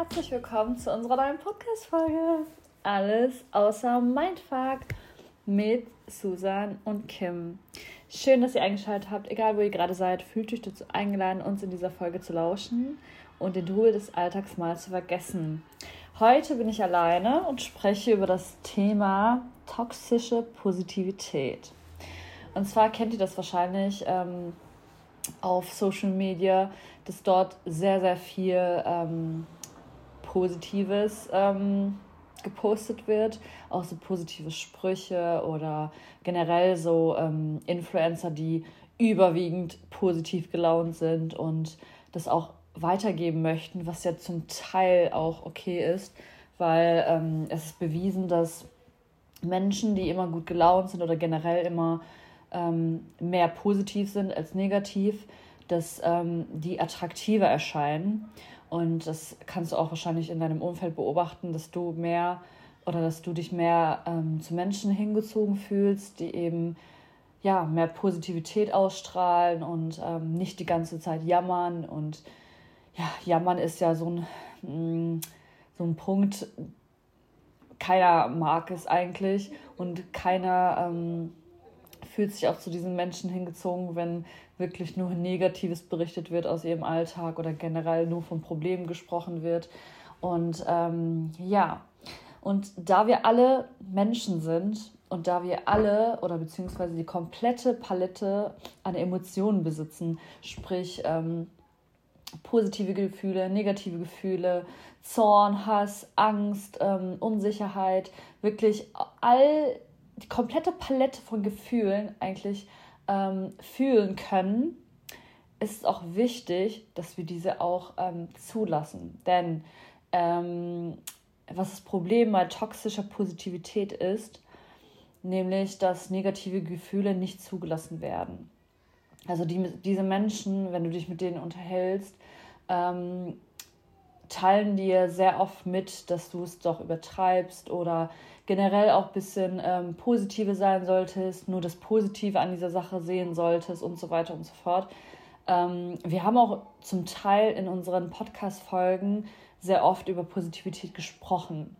herzlich willkommen zu unserer neuen Podcast-Folge. Alles außer Mindfuck mit Susan und Kim. Schön, dass ihr eingeschaltet habt. Egal, wo ihr gerade seid, fühlt euch dazu eingeladen, uns in dieser Folge zu lauschen und den Ruhe des Alltags mal zu vergessen. Heute bin ich alleine und spreche über das Thema toxische Positivität. Und zwar kennt ihr das wahrscheinlich ähm, auf Social Media, dass dort sehr, sehr viel ähm, Positives ähm, gepostet wird, auch so positive Sprüche oder generell so ähm, Influencer, die überwiegend positiv gelaunt sind und das auch weitergeben möchten, was ja zum Teil auch okay ist, weil ähm, es ist bewiesen, dass Menschen, die immer gut gelaunt sind oder generell immer ähm, mehr positiv sind als negativ, dass ähm, die attraktiver erscheinen. Und das kannst du auch wahrscheinlich in deinem Umfeld beobachten, dass du mehr oder dass du dich mehr ähm, zu Menschen hingezogen fühlst, die eben ja mehr Positivität ausstrahlen und ähm, nicht die ganze Zeit jammern. Und ja, jammern ist ja so ein, mh, mm, so ein Punkt, keiner mag es eigentlich und keiner ähm, fühlt sich auch zu diesen Menschen hingezogen, wenn wirklich nur Negatives berichtet wird aus ihrem Alltag oder generell nur von Problemen gesprochen wird. Und ähm, ja, und da wir alle Menschen sind und da wir alle oder beziehungsweise die komplette Palette an Emotionen besitzen, sprich ähm, positive Gefühle, negative Gefühle, Zorn, Hass, Angst, ähm, Unsicherheit, wirklich all die komplette Palette von Gefühlen eigentlich ähm, fühlen können, ist es auch wichtig, dass wir diese auch ähm, zulassen. Denn ähm, was das Problem bei toxischer Positivität ist, nämlich dass negative Gefühle nicht zugelassen werden. Also die, diese Menschen, wenn du dich mit denen unterhältst, ähm, teilen dir sehr oft mit, dass du es doch übertreibst oder generell auch ein bisschen ähm, positive sein solltest, nur das Positive an dieser Sache sehen solltest und so weiter und so fort. Ähm, wir haben auch zum Teil in unseren Podcast-Folgen sehr oft über Positivität gesprochen.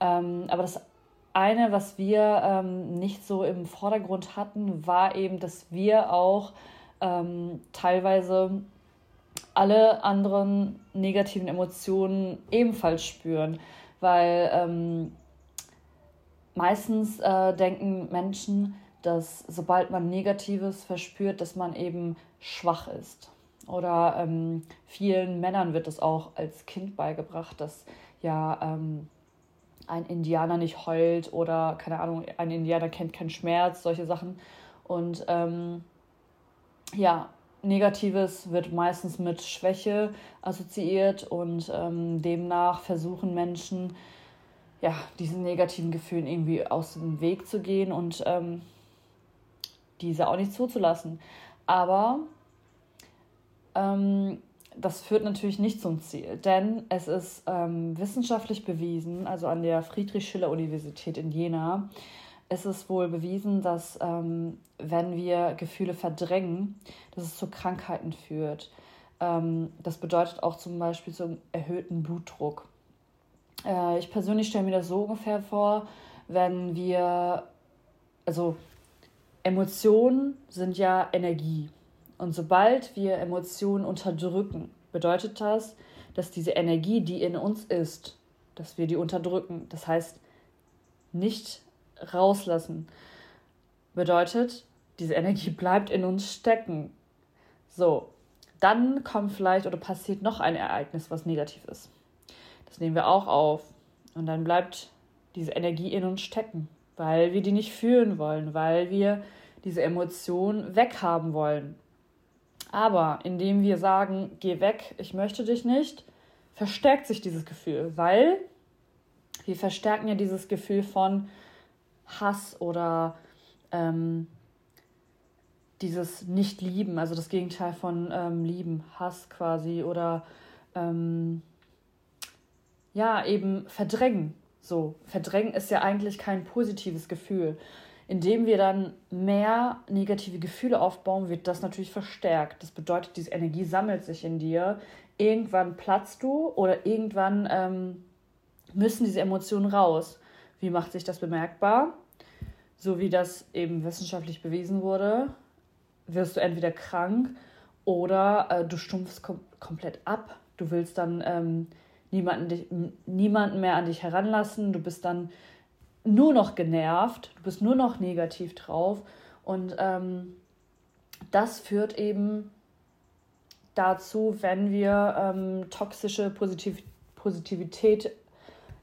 Ähm, aber das eine, was wir ähm, nicht so im Vordergrund hatten, war eben, dass wir auch ähm, teilweise alle anderen negativen Emotionen ebenfalls spüren, weil ähm, meistens äh, denken Menschen, dass sobald man Negatives verspürt, dass man eben schwach ist. Oder ähm, vielen Männern wird es auch als Kind beigebracht, dass ja ähm, ein Indianer nicht heult oder keine Ahnung, ein Indianer kennt keinen Schmerz, solche Sachen. Und ähm, ja, Negatives wird meistens mit Schwäche assoziiert und ähm, demnach versuchen Menschen, ja, diesen negativen Gefühlen irgendwie aus dem Weg zu gehen und ähm, diese auch nicht zuzulassen. Aber ähm, das führt natürlich nicht zum Ziel, denn es ist ähm, wissenschaftlich bewiesen, also an der Friedrich-Schiller-Universität in Jena, ist es wohl bewiesen, dass ähm, wenn wir Gefühle verdrängen, dass es zu Krankheiten führt. Ähm, das bedeutet auch zum Beispiel zum erhöhten Blutdruck. Äh, ich persönlich stelle mir das so ungefähr vor, wenn wir, also Emotionen sind ja Energie. Und sobald wir Emotionen unterdrücken, bedeutet das, dass diese Energie, die in uns ist, dass wir die unterdrücken. Das heißt, nicht rauslassen. Bedeutet, diese Energie bleibt in uns stecken. So, dann kommt vielleicht oder passiert noch ein Ereignis, was negativ ist. Das nehmen wir auch auf. Und dann bleibt diese Energie in uns stecken, weil wir die nicht fühlen wollen, weil wir diese Emotion weghaben wollen. Aber indem wir sagen, geh weg, ich möchte dich nicht, verstärkt sich dieses Gefühl, weil wir verstärken ja dieses Gefühl von, Hass oder ähm, dieses Nicht-Lieben, also das Gegenteil von ähm, Lieben, Hass quasi oder ähm, ja, eben verdrängen. So, verdrängen ist ja eigentlich kein positives Gefühl. Indem wir dann mehr negative Gefühle aufbauen, wird das natürlich verstärkt. Das bedeutet, diese Energie sammelt sich in dir, irgendwann platzt du oder irgendwann ähm, müssen diese Emotionen raus. Wie macht sich das bemerkbar? So wie das eben wissenschaftlich bewiesen wurde, wirst du entweder krank oder äh, du stumpfst kom komplett ab. Du willst dann ähm, niemanden, dich, niemanden mehr an dich heranlassen. Du bist dann nur noch genervt, du bist nur noch negativ drauf. Und ähm, das führt eben dazu, wenn wir ähm, toxische Positiv Positivität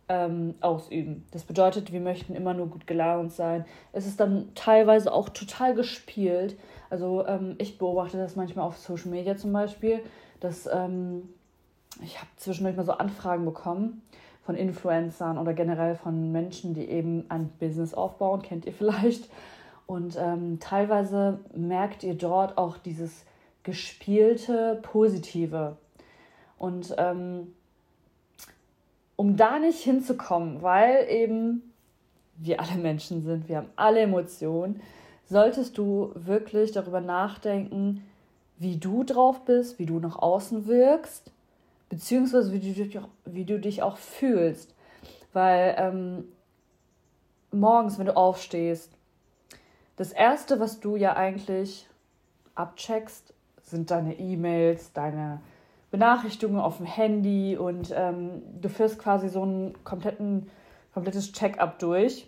ähm, ausüben. Das bedeutet, wir möchten immer nur gut gelaunt sein. Es ist dann teilweise auch total gespielt. Also ähm, ich beobachte das manchmal auf Social Media zum Beispiel, dass ähm, ich habe zwischendurch mal so Anfragen bekommen von Influencern oder generell von Menschen, die eben ein Business aufbauen, kennt ihr vielleicht. Und ähm, teilweise merkt ihr dort auch dieses gespielte Positive. Und ähm, um da nicht hinzukommen, weil eben wir alle Menschen sind, wir haben alle Emotionen, solltest du wirklich darüber nachdenken, wie du drauf bist, wie du nach außen wirkst, beziehungsweise wie du dich auch, wie du dich auch fühlst. Weil ähm, morgens, wenn du aufstehst, das Erste, was du ja eigentlich abcheckst, sind deine E-Mails, deine Benachrichtigungen auf dem Handy und ähm, du führst quasi so ein komplettes Check-up durch.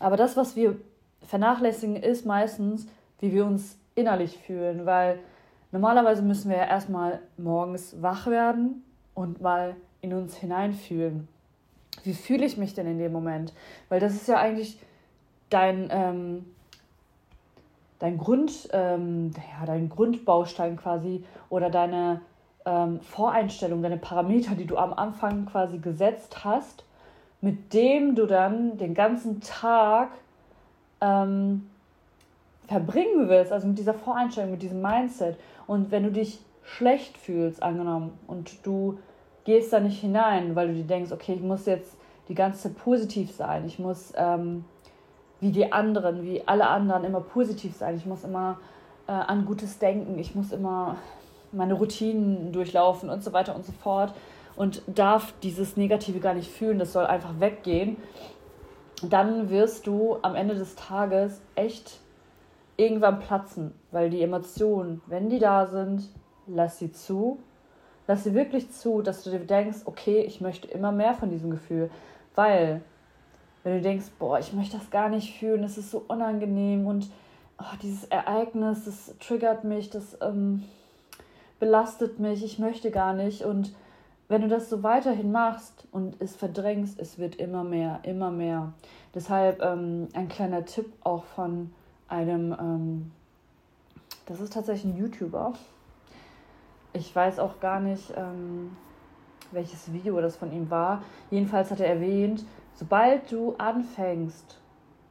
Aber das, was wir vernachlässigen, ist meistens, wie wir uns innerlich fühlen, weil normalerweise müssen wir ja erstmal morgens wach werden und mal in uns hineinfühlen. Wie fühle ich mich denn in dem Moment? Weil das ist ja eigentlich dein, ähm, dein Grund, ähm, ja, dein Grundbaustein quasi oder deine ähm, Voreinstellungen, deine Parameter, die du am Anfang quasi gesetzt hast, mit dem du dann den ganzen Tag ähm, verbringen willst, also mit dieser Voreinstellung, mit diesem Mindset. Und wenn du dich schlecht fühlst, angenommen, und du gehst da nicht hinein, weil du dir denkst, okay, ich muss jetzt die ganze Zeit positiv sein, ich muss ähm, wie die anderen, wie alle anderen immer positiv sein, ich muss immer äh, an Gutes denken, ich muss immer meine Routinen durchlaufen und so weiter und so fort und darf dieses Negative gar nicht fühlen, das soll einfach weggehen, dann wirst du am Ende des Tages echt irgendwann platzen, weil die Emotionen, wenn die da sind, lass sie zu. Lass sie wirklich zu, dass du dir denkst, okay, ich möchte immer mehr von diesem Gefühl. Weil, wenn du denkst, boah, ich möchte das gar nicht fühlen, es ist so unangenehm und oh, dieses Ereignis, das triggert mich, das ähm, belastet mich, ich möchte gar nicht. Und wenn du das so weiterhin machst und es verdrängst, es wird immer mehr, immer mehr. Deshalb ähm, ein kleiner Tipp auch von einem, ähm, das ist tatsächlich ein YouTuber. Ich weiß auch gar nicht, ähm, welches Video das von ihm war. Jedenfalls hat er erwähnt, sobald du anfängst,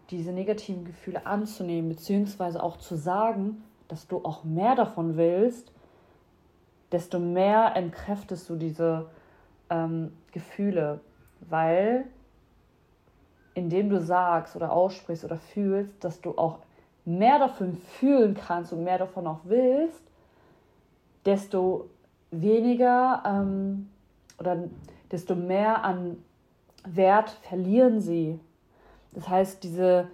diese negativen Gefühle anzunehmen, beziehungsweise auch zu sagen, dass du auch mehr davon willst, desto mehr entkräftest du diese ähm, Gefühle, weil indem du sagst oder aussprichst oder fühlst, dass du auch mehr davon fühlen kannst und mehr davon auch willst, desto weniger ähm, oder desto mehr an Wert verlieren sie. Das heißt, diese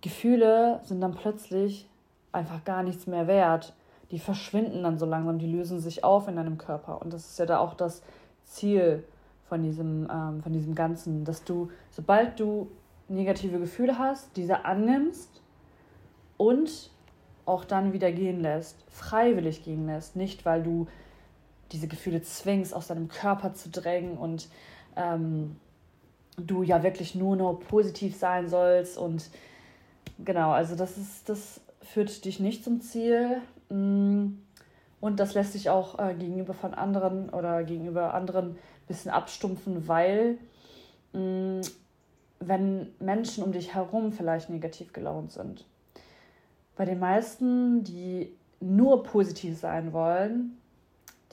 Gefühle sind dann plötzlich einfach gar nichts mehr wert die verschwinden dann so langsam, die lösen sich auf in deinem Körper. Und das ist ja da auch das Ziel von diesem, ähm, von diesem Ganzen, dass du, sobald du negative Gefühle hast, diese annimmst und auch dann wieder gehen lässt, freiwillig gehen lässt, nicht weil du diese Gefühle zwingst, aus deinem Körper zu drängen und ähm, du ja wirklich nur noch positiv sein sollst. Und genau, also das ist, das führt dich nicht zum Ziel, und das lässt sich auch äh, gegenüber von anderen oder gegenüber anderen ein bisschen abstumpfen, weil mh, mm, wenn Menschen um dich herum vielleicht negativ gelaunt sind. Bei den meisten, die nur positiv sein wollen,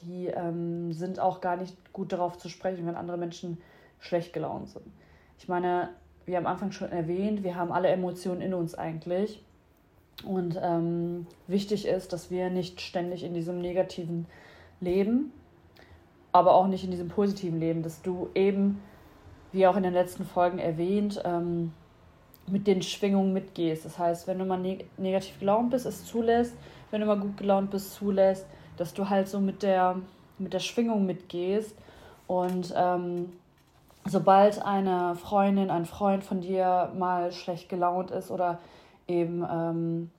die ähm, sind auch gar nicht gut darauf zu sprechen, wenn andere Menschen schlecht gelaunt sind. Ich meine, wie am Anfang schon erwähnt, wir haben alle Emotionen in uns eigentlich. Und ähm, wichtig ist, dass wir nicht ständig in diesem negativen leben. aber auch nicht in diesem positiven Leben, dass du eben, wie auch in den letzten Folgen erwähnt, ähm, mit den Schwingungen mitgehst. Das heißt, wenn du mal neg negativ gelaunt bist, es zulässt, wenn du mal gut gelaunt bist, zulässt, dass du halt so mit der, mit der Schwingung mitgehst und ähm, sobald eine Freundin, ein Freund von dir mal schlecht gelaunt ist oder eben ähm,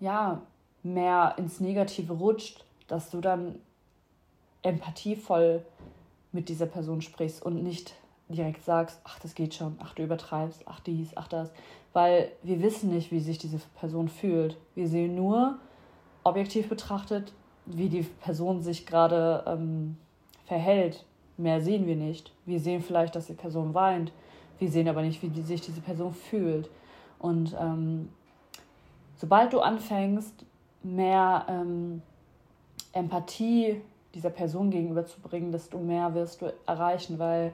ja mehr ins Negative rutscht, dass du dann empathievoll mit dieser Person sprichst und nicht direkt sagst, ach, das geht schon, ach, du übertreibst, ach, dies, ach, das. Weil wir wissen nicht, wie sich diese Person fühlt. Wir sehen nur, objektiv betrachtet, wie die Person sich gerade ähm, verhält. Mehr sehen wir nicht. Wir sehen vielleicht, dass die Person weint. Wir sehen aber nicht, wie die, sich diese Person fühlt. Und ähm, sobald du anfängst, mehr ähm, Empathie dieser Person gegenüber zu bringen, desto mehr wirst du erreichen, weil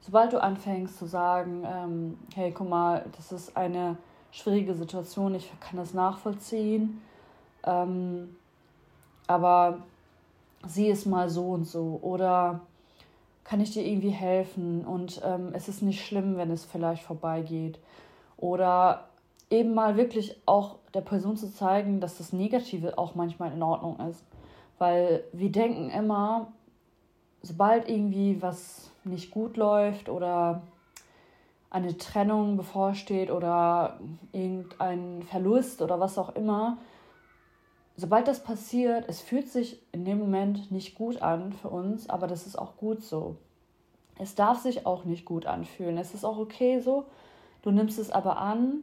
sobald du anfängst zu sagen, ähm, hey, guck mal, das ist eine schwierige Situation, ich kann das nachvollziehen, ähm, aber sieh es mal so und so. Oder kann ich dir irgendwie helfen? Und ähm, es ist nicht schlimm, wenn es vielleicht vorbeigeht oder eben mal wirklich auch der Person zu zeigen, dass das Negative auch manchmal in Ordnung ist, weil wir denken immer, sobald irgendwie was nicht gut läuft oder eine Trennung bevorsteht oder irgendein Verlust oder was auch immer, sobald das passiert, es fühlt sich in dem Moment nicht gut an für uns, aber das ist auch gut so. Es darf sich auch nicht gut anfühlen. Es ist auch okay so. Du nimmst es aber an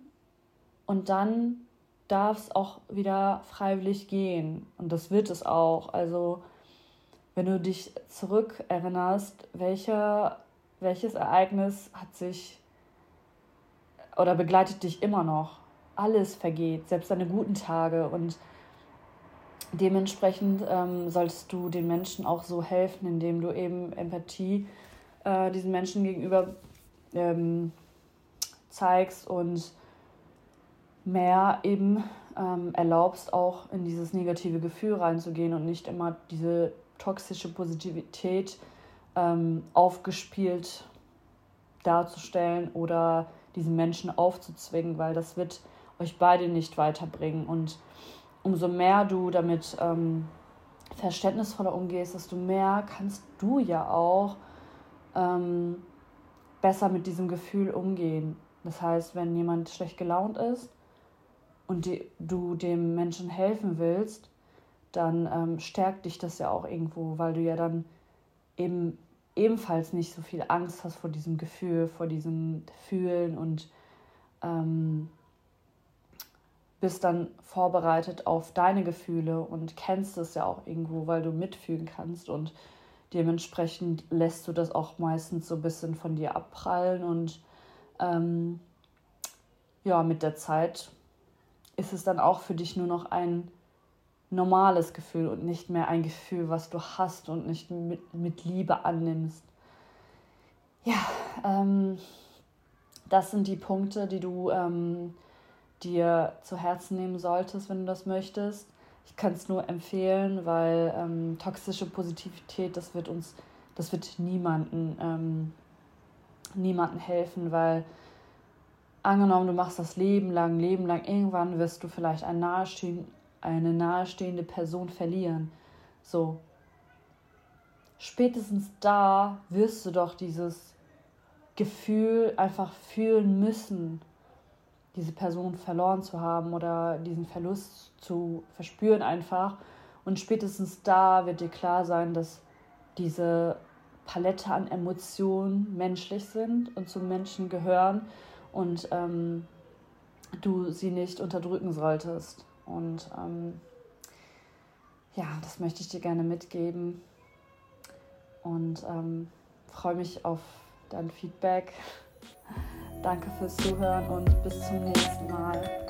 und dann darf es auch wieder freiwillig gehen. Und das wird es auch. Also, wenn du dich zurückerinnerst, welche, welches Ereignis hat sich oder begleitet dich immer noch? Alles vergeht, selbst deine guten Tage. Und dementsprechend ähm, solltest du den Menschen auch so helfen, indem du eben Empathie äh, diesen Menschen gegenüber ähm, zeigst und mehr eben ähm, erlaubst, auch in dieses negative Gefühl reinzugehen und nicht immer diese toxische Positivität ähm, aufgespielt darzustellen oder diesen Menschen aufzuzwingen, weil das wird euch beide nicht weiterbringen. Und umso mehr du damit ähm, verständnisvoller umgehst, desto mehr kannst du ja auch ähm, besser mit diesem Gefühl umgehen. Das heißt, wenn jemand schlecht gelaunt ist und die, du dem Menschen helfen willst, dann ähm, stärkt dich das ja auch irgendwo, weil du ja dann eben ebenfalls nicht so viel Angst hast vor diesem Gefühl, vor diesem Fühlen und ähm, bist dann vorbereitet auf deine Gefühle und kennst es ja auch irgendwo, weil du mitfühlen kannst und dementsprechend lässt du das auch meistens so ein bisschen von dir abprallen und ähm, ja, mit der Zeit ist es dann auch für dich nur noch ein normales Gefühl und nicht mehr ein Gefühl, was du hast und nicht mit, mit Liebe annimmst. Ja, ähm, das sind die Punkte, die du ähm, dir zu Herzen nehmen solltest, wenn du das möchtest. Ich kann es nur empfehlen, weil ähm, toxische Positivität, das wird uns, das wird niemanden, niemanden helfen, weil angenommen, du machst das Leben lang, Leben lang, irgendwann wirst du vielleicht ein nahestehen, eine nahestehende Person verlieren. So. Spätestens da wirst du doch dieses Gefühl einfach fühlen müssen, diese Person verloren zu haben oder diesen Verlust zu verspüren einfach. Und spätestens da wird dir klar sein, dass diese Palette an Emotionen menschlich sind und zum Menschen gehören und ähm, du sie nicht unterdrücken solltest. Und ähm, ja, das möchte ich dir gerne mitgeben. Und ähm, freue mich auf dein Feedback. Danke fürs Zuhören und bis zum nächsten Mal.